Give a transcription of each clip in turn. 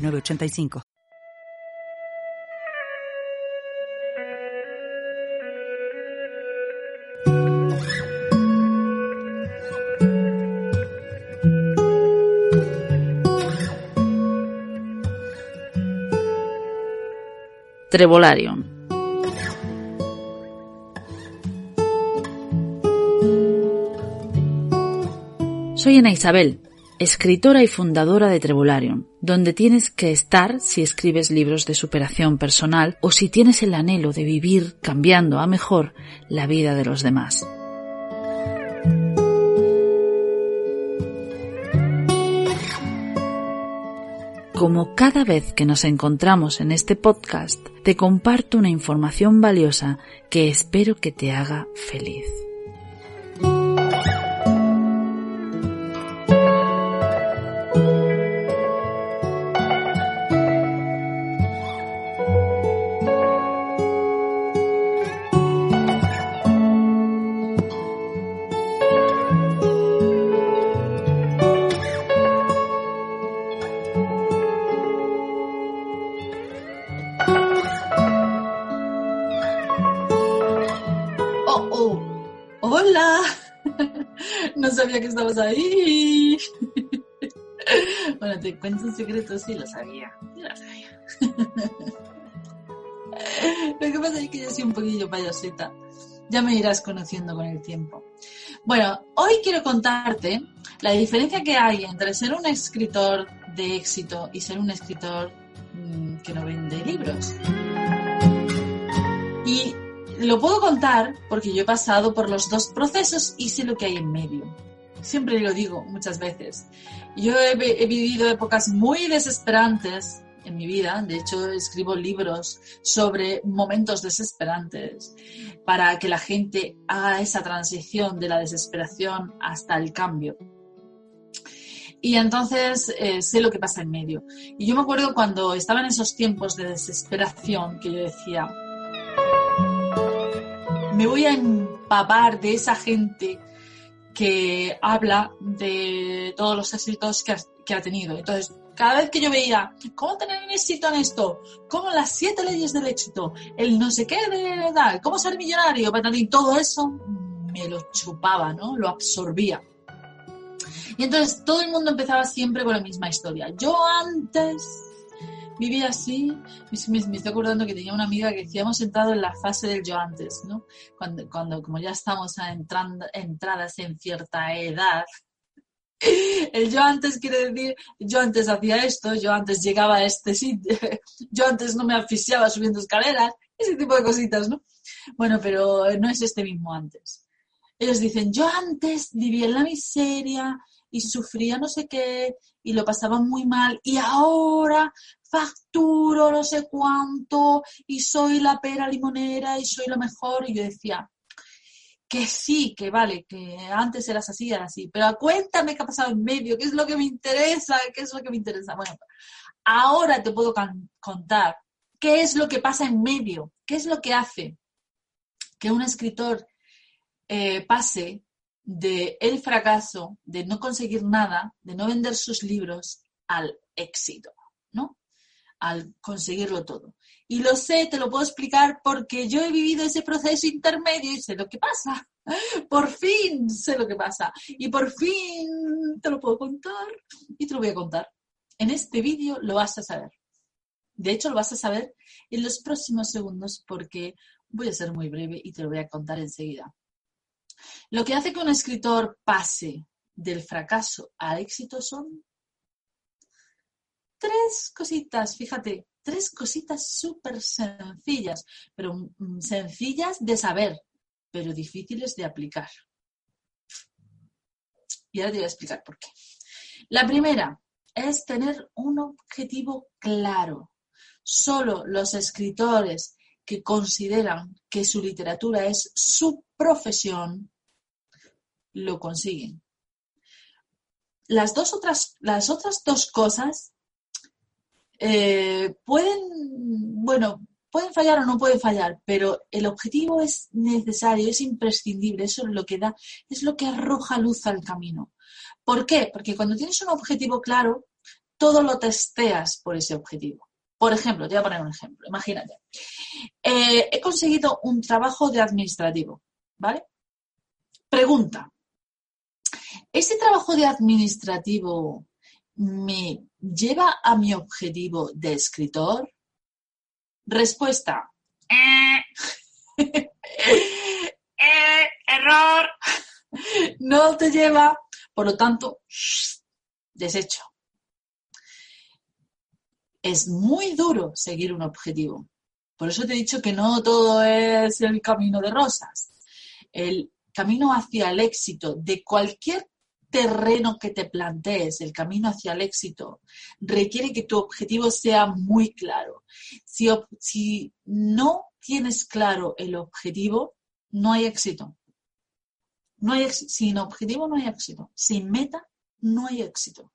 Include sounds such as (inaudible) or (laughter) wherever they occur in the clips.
985. Trevolarium. Soy Ana Isabel, escritora y fundadora de Trevolarium, donde tienes que estar si escribes libros de superación personal o si tienes el anhelo de vivir cambiando a mejor la vida de los demás. Como cada vez que nos encontramos en este podcast, te comparto una información valiosa que espero que te haga feliz. (laughs) que estabas ahí. (laughs) bueno, te cuento un secreto, sí lo sabía. lo sabía. (laughs) lo que pasa es que yo soy un poquillo payasita. Ya me irás conociendo con el tiempo. Bueno, hoy quiero contarte la diferencia que hay entre ser un escritor de éxito y ser un escritor mm, que no vende libros. Y lo puedo contar porque yo he pasado por los dos procesos y sé lo que hay en medio siempre lo digo muchas veces. Yo he, vivido épocas muy desesperantes en mi vida, de hecho escribo libros sobre momentos desesperantes para que la gente haga esa transición de la desesperación hasta el cambio. Y entonces eh, sé lo que pasa en medio. Y yo me acuerdo cuando estaba en esos tiempos de desesperación que yo decía, me voy a empapar de esa gente que habla de todos los éxitos que ha, tenido. Entonces, cada vez que yo veía cómo tener éxito en esto, cómo las siete leyes del éxito, el no sé qué de tal, cómo ser millonario, todo eso me lo chupaba, ¿no? Lo absorbía. Y entonces todo el mundo empezaba siempre con la misma historia. Yo antes vivía así. Me, estoy acordando que tenía una amiga que decía, hemos entrado en la fase del yo antes, ¿no? Cuando, cuando como ya estamos entrando, entradas en cierta edad, (laughs) el yo antes quiere decir, yo antes hacía esto, yo antes llegaba a este sitio, (laughs) yo antes no me asfixiaba subiendo escaleras, ese tipo de cositas, ¿no? Bueno, pero no es este mismo antes. Ellos dicen, yo antes vivía en la miseria y sufría no sé qué y lo pasaba muy mal y ahora facturo no sé cuánto y soy la pera limonera y soy lo mejor. Y yo decía, que sí, que vale, que antes eras así, era así, pero cuéntame qué ha pasado en medio, qué es lo que me interesa, qué es lo que me interesa. Bueno, ahora te puedo contar qué es lo que pasa en medio, qué es lo que hace que un escritor eh, pase de el fracaso, de no conseguir nada, de no vender sus libros, al éxito, ¿no? al conseguirlo todo. Y lo sé, te lo puedo explicar porque yo he vivido ese proceso intermedio y sé lo que pasa. (laughs) Por fin sé lo que pasa. Y por fin te lo puedo contar y te lo voy a contar. En este vídeo lo vas a saber. De hecho, lo vas a saber en los próximos segundos porque voy a ser muy breve y te lo voy a contar enseguida. Lo que hace que un escritor pase del fracaso al éxito son tres cositas, fíjate, tres cositas súper sencillas, pero mm, sencillas de saber, pero difíciles de aplicar. Y ahora te voy a explicar por qué. La primera, es tener un objetivo claro. Solo los escritores que consideran que su literatura es su profesión lo consiguen. Las dos otras, las otras dos cosas eh, pueden, bueno, pueden fallar o no pueden fallar, pero el objetivo es necesario, es imprescindible, eso es lo que da, es lo que arroja luz al camino. ¿Por qué? Porque cuando tienes un objetivo claro, todo lo testeas por ese objetivo. Por ejemplo, te voy a poner un ejemplo, imagínate. Eh, he conseguido un trabajo de administrativo, ¿vale? Pregunta. ¿Ese trabajo de administrativo me lleva a mi objetivo de escritor? Respuesta. Eh, (laughs) eh, error. (laughs) No te lleva, por lo tanto, desecho. Es muy duro seguir un objetivo. Por eso te he dicho que no todo es el camino de rosas. El camino hacia el éxito de cualquier terreno que te plantees, el camino hacia el éxito, requiere que tu objetivo sea muy claro. Si, no tienes claro el objetivo, no hay éxito. No hay, sin objetivo no hay éxito. Sin meta no hay éxito.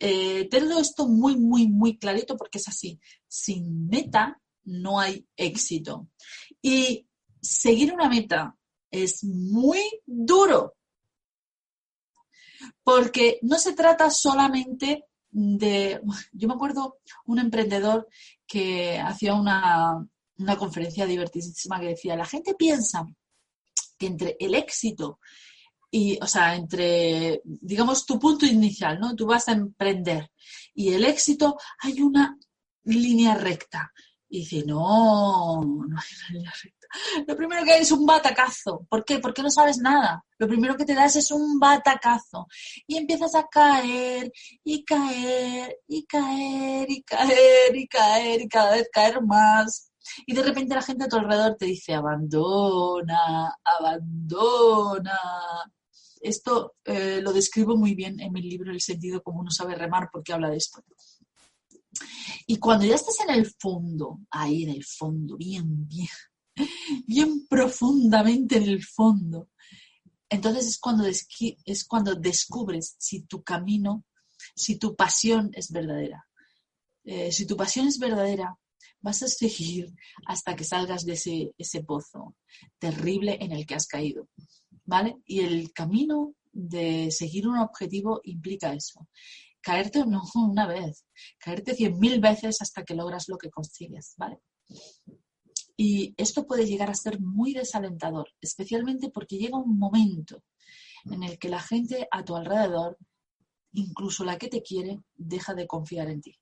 Eh, esto muy, muy, muy clarito porque es así. Sin meta no hay éxito. Y seguir una meta es muy duro porque no se trata solamente de, yo me acuerdo un emprendedor que hacía una, conferencia divertidísima que decía, la gente piensa que entre el éxito y, o sea, entre, digamos, tu punto inicial, ¿no? Tú vas a emprender y el éxito hay una línea recta. Y dice, no, no hay una línea recta lo primero que hay es un batacazo. ¿Por qué? Porque no sabes nada. Lo primero que te das es un batacazo. Y empiezas a caer y caer y caer y caer y caer y cada vez caer más. Y de repente la gente a tu alrededor te dice, abandona, abandona. Esto eh, lo describo muy bien en mi libro El sentido como uno sabe remar porque habla de esto. Y cuando ya estás en el fondo, ahí en el fondo, bien, bien, bien profundamente en el fondo. Entonces es cuando, es cuando descubres si tu camino, si tu pasión es verdadera. Eh, si tu pasión es verdadera, vas a seguir hasta que salgas de ese, pozo terrible en el que has caído. ¿Vale? Y el camino de seguir un objetivo implica eso. Caerte no (laughs) una vez, caerte cien mil veces hasta que logras lo que consigues, ¿vale? Y esto puede llegar a ser muy desalentador, especialmente porque llega un momento en el que la gente a tu alrededor, incluso la que te quiere, deja de confiar en ti.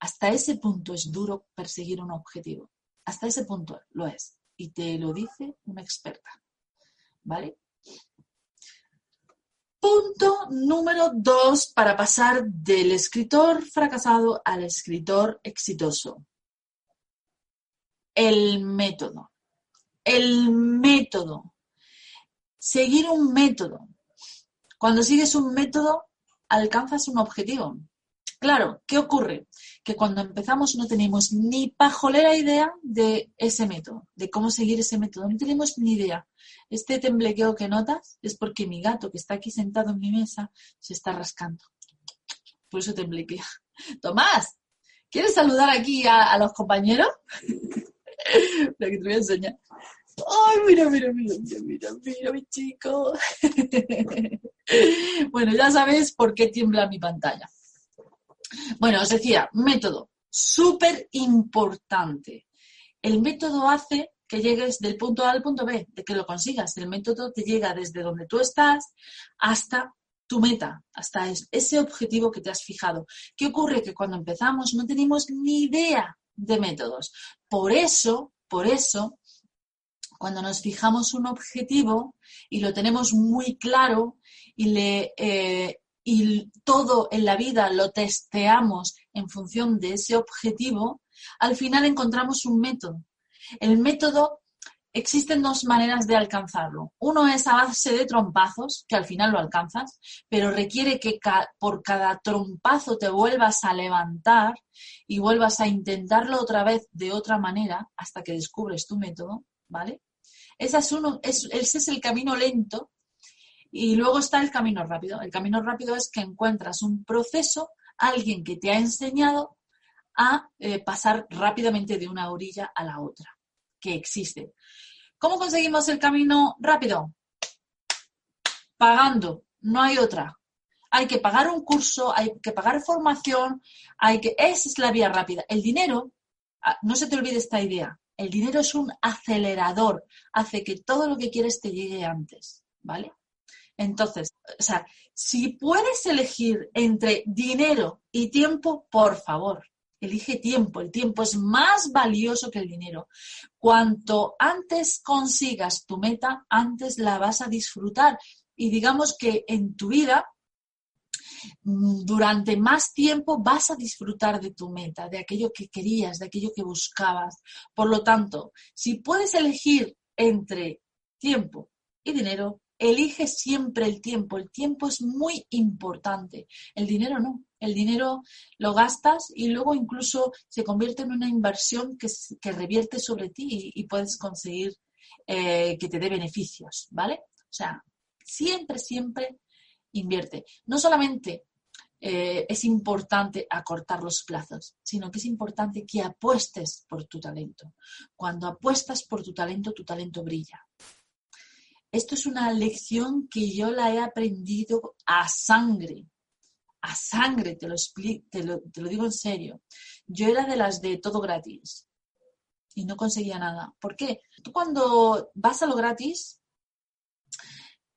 Hasta ese punto es duro perseguir un objetivo. Hasta ese punto lo es. Y te lo dice una experta. ¿Vale? Punto número dos para pasar del escritor fracasado al escritor exitoso el método. El método. Seguir un método. Cuando sigues un método, alcanzas un objetivo. Claro, ¿qué ocurre? Que cuando empezamos no tenemos ni pajolera idea de ese método, de cómo seguir ese método. No tenemos ni idea. Este temblequeo que notas es porque mi gato que está aquí sentado en mi mesa se está rascando. Por eso temblequea. (laughs) Tomás, ¿quieres saludar aquí a, los compañeros? (laughs) La que te voy a enseñar. Ay, mira, mira, mira, mira, mira, mira, mi chico. (laughs) bueno, ya sabes por qué tiembla mi pantalla. Bueno, os decía, método, súper importante. El método hace que llegues del punto A al punto B, de que lo consigas. El método te llega desde donde tú estás hasta tu meta, hasta ese objetivo que te has fijado. ¿Qué ocurre? Que cuando empezamos no tenemos ni idea de métodos. Por eso, por eso, cuando nos fijamos un objetivo y lo tenemos muy claro y, le, eh, y todo en la vida lo testeamos en función de ese objetivo, al final encontramos un método. El método existen dos maneras de alcanzarlo. Uno es a base de trompazos, que al final lo alcanzas, pero requiere que por cada trompazo te vuelvas a levantar y vuelvas a intentarlo otra vez de otra manera hasta que descubres tu método, ¿vale? Ese es, el camino lento y luego está el camino rápido. El camino rápido es que encuentras un proceso, alguien que te ha enseñado a eh, pasar rápidamente de una orilla a la otra que existe. ¿Cómo conseguimos el camino rápido? Pagando, no hay otra. Hay que pagar un curso, hay que pagar formación, hay que esa es la vía rápida. El dinero, ah, no se te olvide esta idea. El dinero es un acelerador, hace que todo lo que quieres te llegue antes, ¿vale? Entonces, o sea, si puedes elegir entre dinero y tiempo, por favor, elige tiempo. El tiempo es más valioso que el dinero. Cuanto antes consigas tu meta, antes la vas a disfrutar. Y digamos que en tu vida, mm, durante más tiempo vas a disfrutar de tu meta, de aquello que querías, de aquello que buscabas. Por lo tanto, si puedes elegir entre tiempo y dinero, elige siempre el tiempo. El tiempo es muy importante. El dinero no. El dinero lo gastas y luego incluso se convierte en una inversión que, revierte sobre ti y, puedes conseguir eh, que te dé beneficios, ¿vale? O sea, siempre, siempre invierte. No solamente eh, es importante acortar los plazos, sino que es importante que apuestes por tu talento. Cuando apuestas por tu talento, tu talento brilla. Esto es una lección que yo la he aprendido a sangre, a sangre, te lo, te lo, te lo digo en serio. Yo era de las de todo gratis y no conseguía nada. ¿Por qué? Tú cuando vas a lo gratis,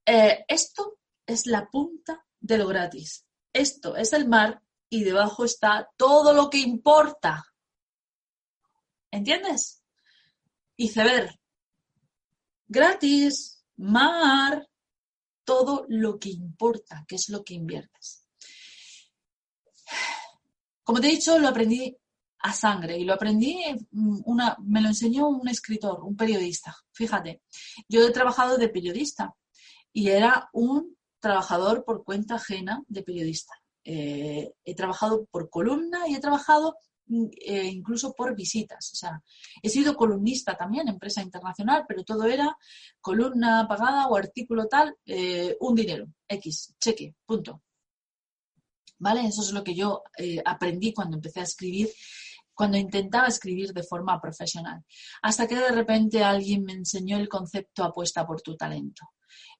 eh, esto es la punta de lo gratis. Esto es el mar y debajo está todo lo que importa. ¿Entiendes? Iceberg. Gratis mar, todo lo que importa, que es lo que inviertes. Como te he dicho, lo aprendí a sangre y lo aprendí, una, me lo enseñó un escritor, un periodista. Fíjate, yo he trabajado de periodista y era un trabajador por cuenta ajena de periodista. Eh, he trabajado por columna y he trabajado eh, incluso por visitas. O sea, he sido columnista también, empresa internacional, pero todo era columna pagada o artículo tal, eh, un dinero, X, cheque, punto. ¿Vale? Eso es lo que yo eh, aprendí cuando empecé a escribir, cuando intentaba escribir de forma profesional. Hasta que de repente alguien me enseñó el concepto apuesta por tu talento.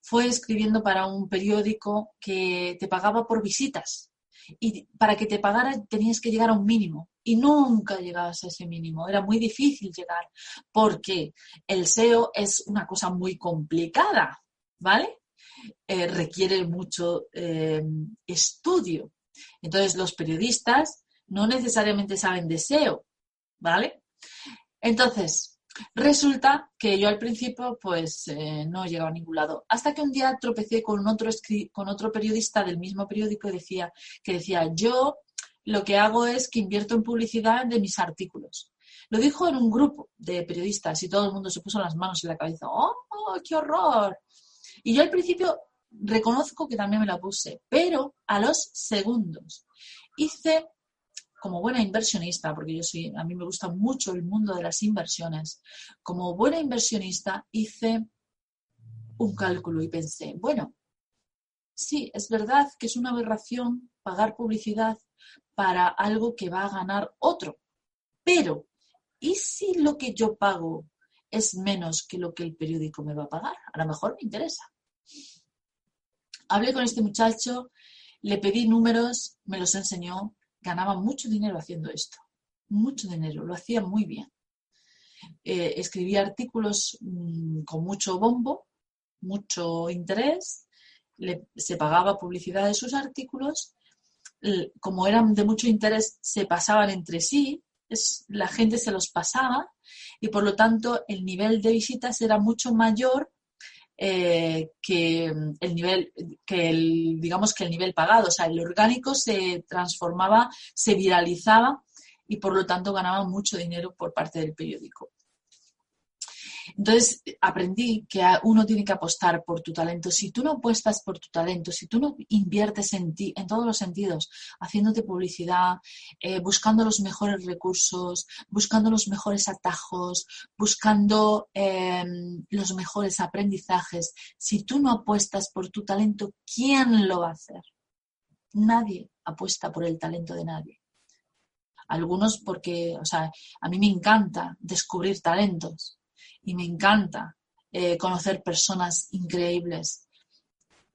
Fue escribiendo para un periódico que te pagaba por visitas y para que te pagara tenías que llegar a un mínimo y nunca llegabas a ese mínimo. Era muy difícil llegar porque el SEO es una cosa muy complicada, ¿vale? Eh, requiere mucho eh, estudio. Entonces los periodistas no necesariamente saben de SEO, ¿vale? Entonces, Resulta que yo al principio pues eh, no llegaba a ningún lado. Hasta que un día tropecé con otro, con otro periodista del mismo periódico y decía, que decía, yo lo que hago es que invierto en publicidad de mis artículos. Lo dijo en un grupo de periodistas y todo el mundo se puso las manos en la cabeza. ¡Oh, qué horror! Y yo al principio reconozco que también me la puse, pero a los segundos hice como buena inversionista, porque yo soy, a mí me gusta mucho el mundo de las inversiones, como buena inversionista hice un cálculo y pensé, bueno, sí, es verdad que es una aberración pagar publicidad para algo que va a ganar otro, pero ¿y si lo que yo pago es menos que lo que el periódico me va a pagar? A lo mejor me interesa. Hablé con este muchacho, le pedí números, me los enseñó, ganaba mucho dinero haciendo esto, mucho dinero, lo hacía muy bien. Eh, escribía artículos mm, con mucho bombo, mucho interés, se pagaba publicidad de sus artículos, como eran de mucho interés, se pasaban entre sí, la gente se los pasaba y por lo tanto el nivel de visitas era mucho mayor eh, que el nivel, que el, digamos que el nivel pagado, o sea, el orgánico se transformaba, se viralizaba y por lo tanto ganaba mucho dinero por parte del periódico. Entonces aprendí que uno tiene que apostar por tu talento. Si tú no apuestas por tu talento, si tú no inviertes en ti, en todos los sentidos, haciéndote publicidad, eh, buscando los mejores recursos, buscando los mejores atajos, buscando em, los mejores aprendizajes, si tú no apuestas por tu talento, ¿quién lo va a hacer? Nadie apuesta por el talento de nadie. Algunos porque, o sea, a mí me encanta descubrir talentos y me encanta eh, conocer personas increíbles.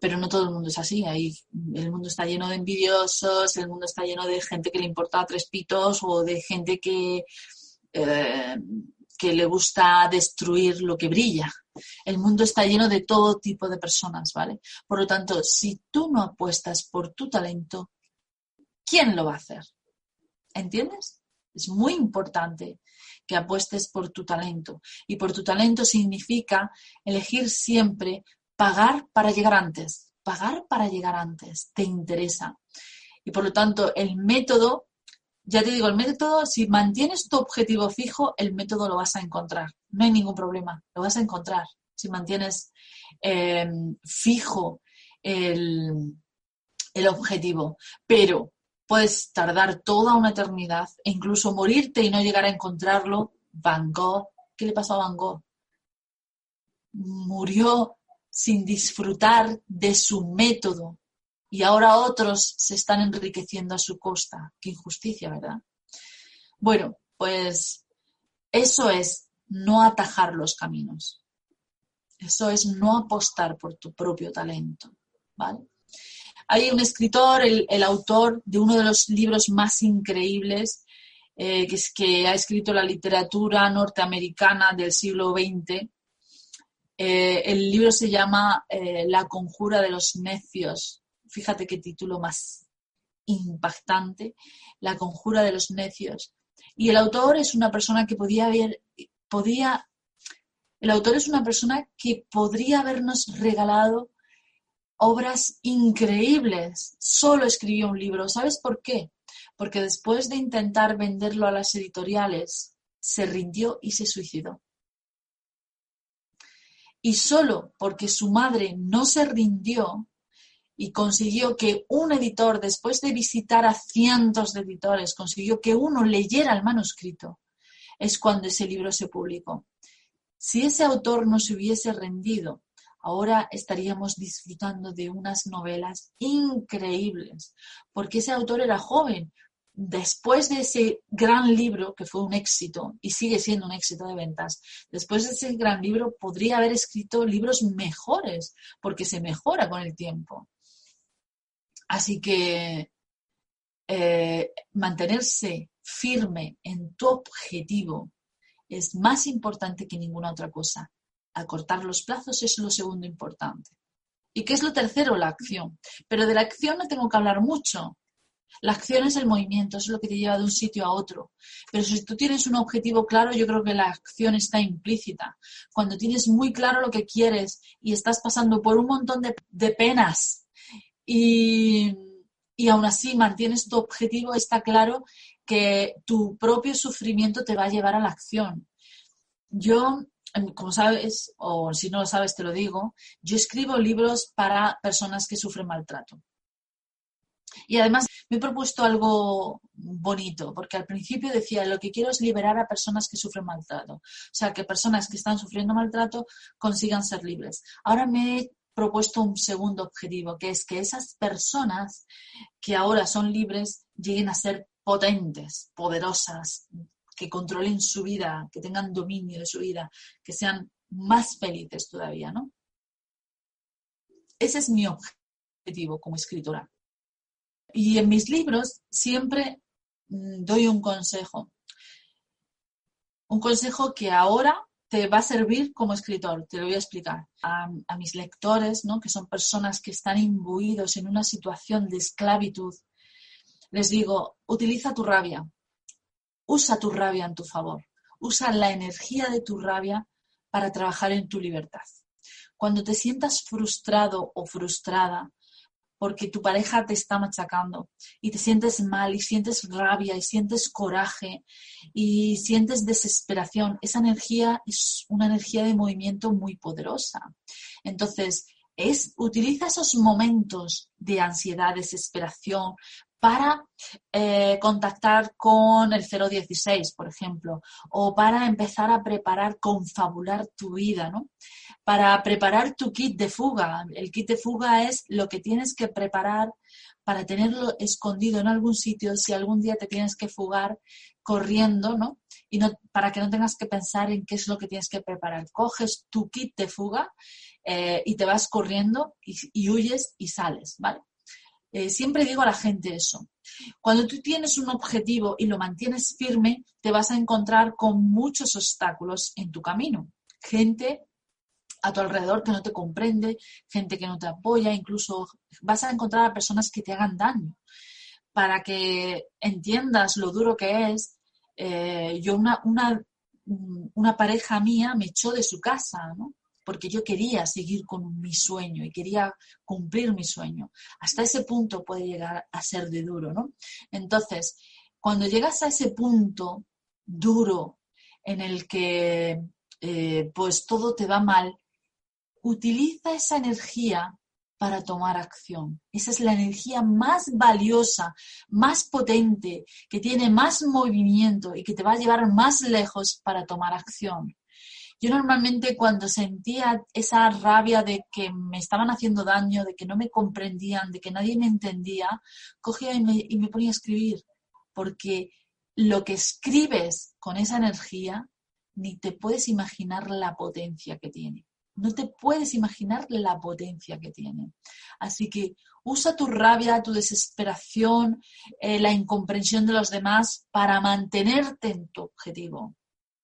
Pero no todo el mundo es así. Ahí el mundo está lleno de envidiosos, el mundo está lleno de gente que le importa tres pitos o de gente que, eh, que le gusta destruir lo que brilla. El mundo está lleno de todo tipo de personas, ¿vale? Por lo tanto, si tú no apuestas por tu talento, ¿quién lo va a hacer? ¿Entiendes? Es muy importante que apuestes por tu talento. Y por tu talento significa elegir siempre pagar para llegar antes. Pagar para llegar antes. Te interesa. Y por lo tanto, el método, ya te digo, el método, si mantienes tu objetivo fijo, el método lo vas a encontrar. No hay ningún problema. Lo vas a encontrar. Si mantienes em, fijo el, el objetivo. Pero puedes tardar toda una eternidad e incluso morirte y no llegar a encontrarlo. Van Gogh, ¿qué le pasó a Van Gogh? Murió sin disfrutar de su método y ahora otros se están enriqueciendo a su costa. Qué injusticia, ¿verdad? Bueno, pues eso es no atajar los caminos. Eso es no apostar por tu propio talento, ¿vale? Hay un escritor, el, autor de uno de los libros más increíbles, eh, que, ha escrito la literatura norteamericana del siglo XX. Eh, el libro se llama eh, La conjura de los necios. Fíjate qué título más impactante, La conjura de los necios. Y el autor es una persona que podía haber, podía, el autor es una persona que podría habernos regalado obras increíbles. Solo escribió un libro. ¿Sabes por qué? Porque después de intentar venderlo a las editoriales, se rindió y se suicidó. Y solo porque su madre no se rindió y consiguió que un editor, después de visitar a cientos de editores, consiguió que uno leyera el manuscrito, es cuando ese libro se publicó. Si ese autor no se hubiese rendido, ahora estaríamos disfrutando de unas novelas increíbles, porque ese autor era joven. Después de ese gran libro, que fue un éxito y sigue siendo un éxito de ventas, después de ese gran libro podría haber escrito libros mejores, porque se mejora con el tiempo. Así que eh, mantenerse firme en tu objetivo es más importante que ninguna otra cosa acortar los plazos es lo segundo importante. ¿Y qué es lo tercero? La acción. Pero de la acción no tengo que hablar mucho. La acción es el movimiento, es lo que te lleva de un sitio a otro. Pero si tú tienes un objetivo claro, yo creo que la acción está implícita. Cuando tienes muy claro lo que quieres y estás pasando por un montón de, penas y, y aún así mantienes tu objetivo, está claro que tu propio sufrimiento te va a llevar a la acción. Yo como sabes, o si no lo sabes te lo digo, yo escribo libros para personas que sufren maltrato. Y además me he propuesto algo bonito, porque al principio decía, lo que quiero es liberar a personas que sufren maltrato. O sea, que personas que están sufriendo maltrato consigan ser libres. Ahora me he propuesto un segundo objetivo, que es que esas personas que ahora son libres lleguen a ser potentes, poderosas, que controlen su vida, que tengan dominio de su vida, que sean más felices todavía, ¿no? Ese es mi objetivo como escritora. Y en mis libros siempre mm, doy un consejo. Un consejo que ahora te va a servir como escritor, te lo voy a explicar. A, mis lectores, ¿no? que son personas que están imbuidos en una situación de esclavitud, les digo, utiliza tu rabia, Usa tu rabia en tu favor. Usa la energía de tu rabia para trabajar en tu libertad. Cuando te sientas frustrado o frustrada porque tu pareja te está machacando y te sientes mal y sientes rabia y sientes coraje y sientes desesperación. Esa energía es una energía de movimiento muy poderosa. Entonces, es, utiliza esos momentos de ansiedad, desesperación, para eh, contactar con el 016, por ejemplo, o para empezar a preparar, confabular tu vida, ¿no? Para preparar tu kit de fuga. El kit de fuga es lo que tienes que preparar para tenerlo escondido en algún sitio si algún día te tienes que fugar corriendo, ¿no? Y no, para que no tengas que pensar en qué es lo que tienes que preparar. Coges tu kit de fuga eh, y te vas corriendo y, y huyes y sales, ¿vale? Eh, siempre digo a la gente eso. Cuando tú tienes un objetivo y lo mantienes firme, te vas a encontrar con muchos obstáculos en tu camino. Gente a tu alrededor que no te comprende, gente que no te apoya, incluso vas a encontrar a personas que te hagan daño. Para que entiendas lo duro que es, eh, yo una, una, una pareja mía me echó de su casa, ¿no? Porque yo quería seguir con mi sueño y quería cumplir mi sueño. Hasta ese punto puede llegar a ser de duro, ¿no? Entonces, cuando llegas a ese punto duro en el que eh, pues todo te va mal, utiliza esa energía para tomar acción. Esa es la energía más valiosa, más potente, que tiene más movimiento y que te va a llevar más lejos para tomar acción. Yo normalmente cuando sentía esa rabia de que me estaban haciendo daño, de que no me comprendían, de que nadie me entendía, cogía y me, ponía a escribir, porque lo que escribes con esa energía, ni te puedes imaginar la potencia que tiene. No te puedes imaginar la potencia que tiene. Así que usa tu rabia, tu desesperación, eh, la incomprensión de los demás para mantenerte en tu objetivo.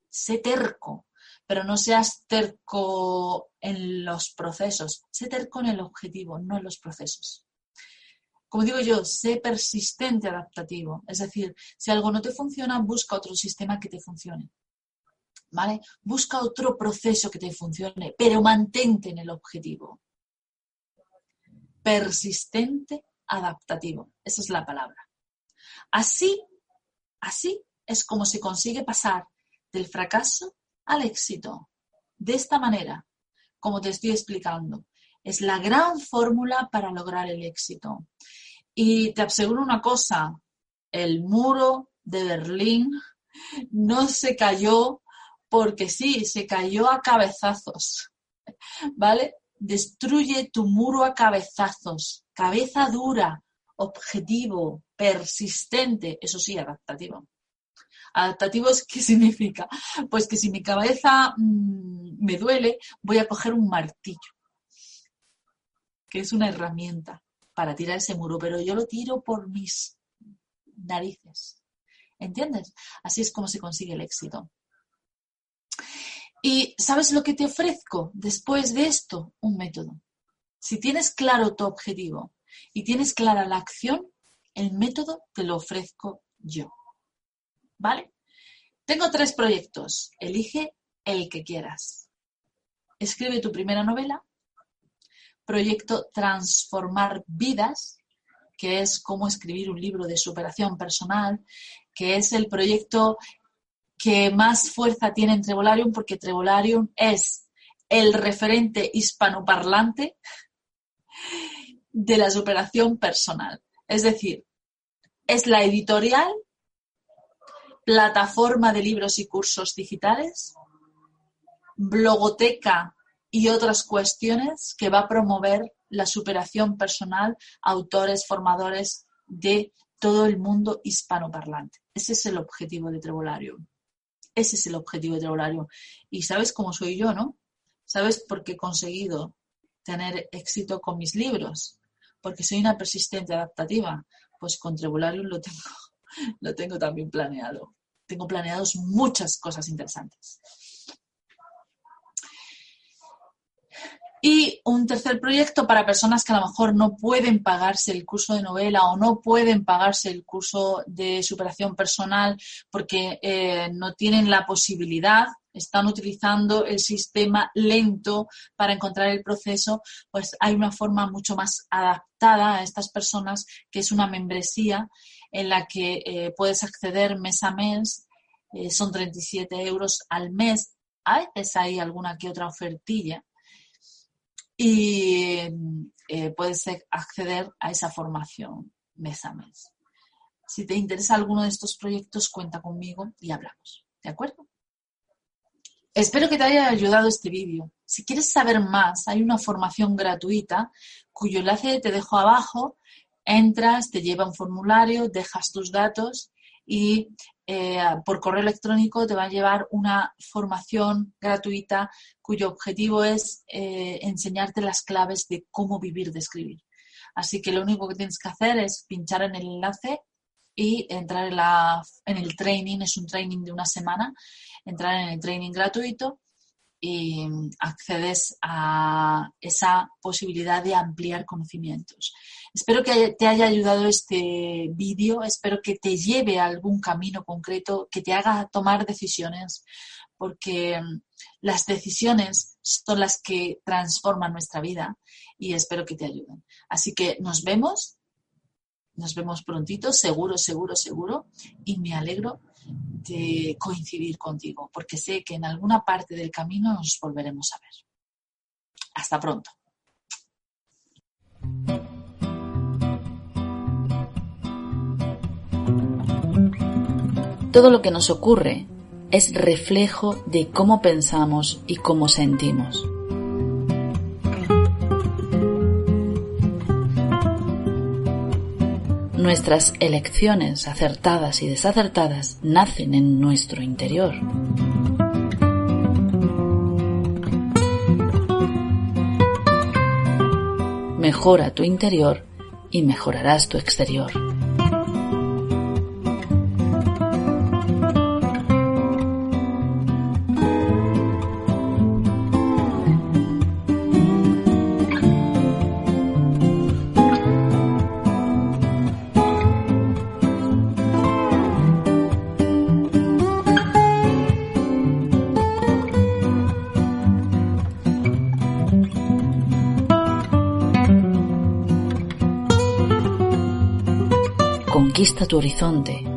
Sé terco, pero no seas terco en los procesos, sé terco en el objetivo, no en los procesos. Como digo yo, sé persistente adaptativo, es decir, si algo no te funciona, busca otro sistema que te funcione. ¿Vale? Busca otro proceso que te funcione, pero mantente en el objetivo. Persistente adaptativo, esa es la palabra. Así, así es como se consigue pasar del fracaso al éxito. De esta manera, como te estoy explicando, es la gran fórmula para lograr el éxito. Y te aseguro una cosa, el muro de Berlín no se cayó porque sí, se cayó a cabezazos. ¿Vale? Destruye tu muro a cabezazos, cabeza dura, objetivo, persistente, eso sí, adaptativo. ¿Adaptativos qué significa? Pues que si mi cabeza mm, me duele, voy a coger un martillo, que es una herramienta para tirar ese muro, pero yo lo tiro por mis narices. ¿Entiendes? Así es como se consigue el éxito. ¿Y sabes lo que te ofrezco después de esto? Un método. Si tienes claro tu objetivo y tienes clara la acción, el método te lo ofrezco yo. ¿Vale? Tengo tres proyectos. Elige el que quieras. Escribe tu primera novela. Proyecto Transformar Vidas, que es cómo escribir un libro de superación personal, que es el proyecto que más fuerza tiene en Trevolarium, porque Trevolarium es el referente hispanoparlante de la superación personal. Es decir, es la editorial plataforma de libros y cursos digitales, blogoteca y otras cuestiones que va a promover la superación personal autores, formadores de todo el mundo hispanoparlante. Ese es el objetivo de Trebolario. Ese es el objetivo de Trebolario. Y sabes cómo soy yo, ¿no? ¿Sabes por qué he conseguido tener éxito con mis libros? Porque soy una persistente adaptativa. Pues con Trebolarium lo tengo (laughs) lo tengo también planeado. Tengo planeados muchas cosas interesantes. Y un tercer proyecto para personas que a lo mejor no pueden pagarse el curso de novela o no pueden pagarse el curso de superación personal porque eh, no tienen la posibilidad están utilizando el sistema lento para encontrar el proceso, pues hay una forma mucho más adaptada a estas personas, que es una membresía en la que eh, puedes acceder mes a mes, eh, son 37 euros al mes, a veces hay alguna que otra ofertilla y eh, puedes acceder a esa formación mes a mes. Si te interesa alguno de estos proyectos, cuenta conmigo y hablamos. ¿De acuerdo? Espero que te haya ayudado este vídeo. Si quieres saber más, hay una formación gratuita cuyo enlace te dejo abajo. Entras, te lleva un formulario, dejas tus datos y eh, por correo electrónico te va a llevar una formación gratuita cuyo objetivo es eh, enseñarte las claves de cómo vivir de escribir. Así que lo único que tienes que hacer es pinchar en el enlace y entrar en, la, en el training, es un training de una semana, entrar en el training gratuito y accedes a esa posibilidad de ampliar conocimientos. Espero que te haya ayudado este vídeo, espero que te lleve a algún camino concreto, que te haga tomar decisiones, porque las decisiones son las que transforman nuestra vida y espero que te ayuden. Así que nos vemos, nos vemos prontito, seguro, seguro, seguro, y me alegro de coincidir contigo, porque sé que en alguna parte del camino nos volveremos a ver. Hasta pronto. Todo lo que nos ocurre es reflejo de cómo pensamos y cómo sentimos. Nuestras elecciones acertadas y desacertadas nacen en nuestro interior. Mejora tu interior y mejorarás tu exterior. Tu horizonte.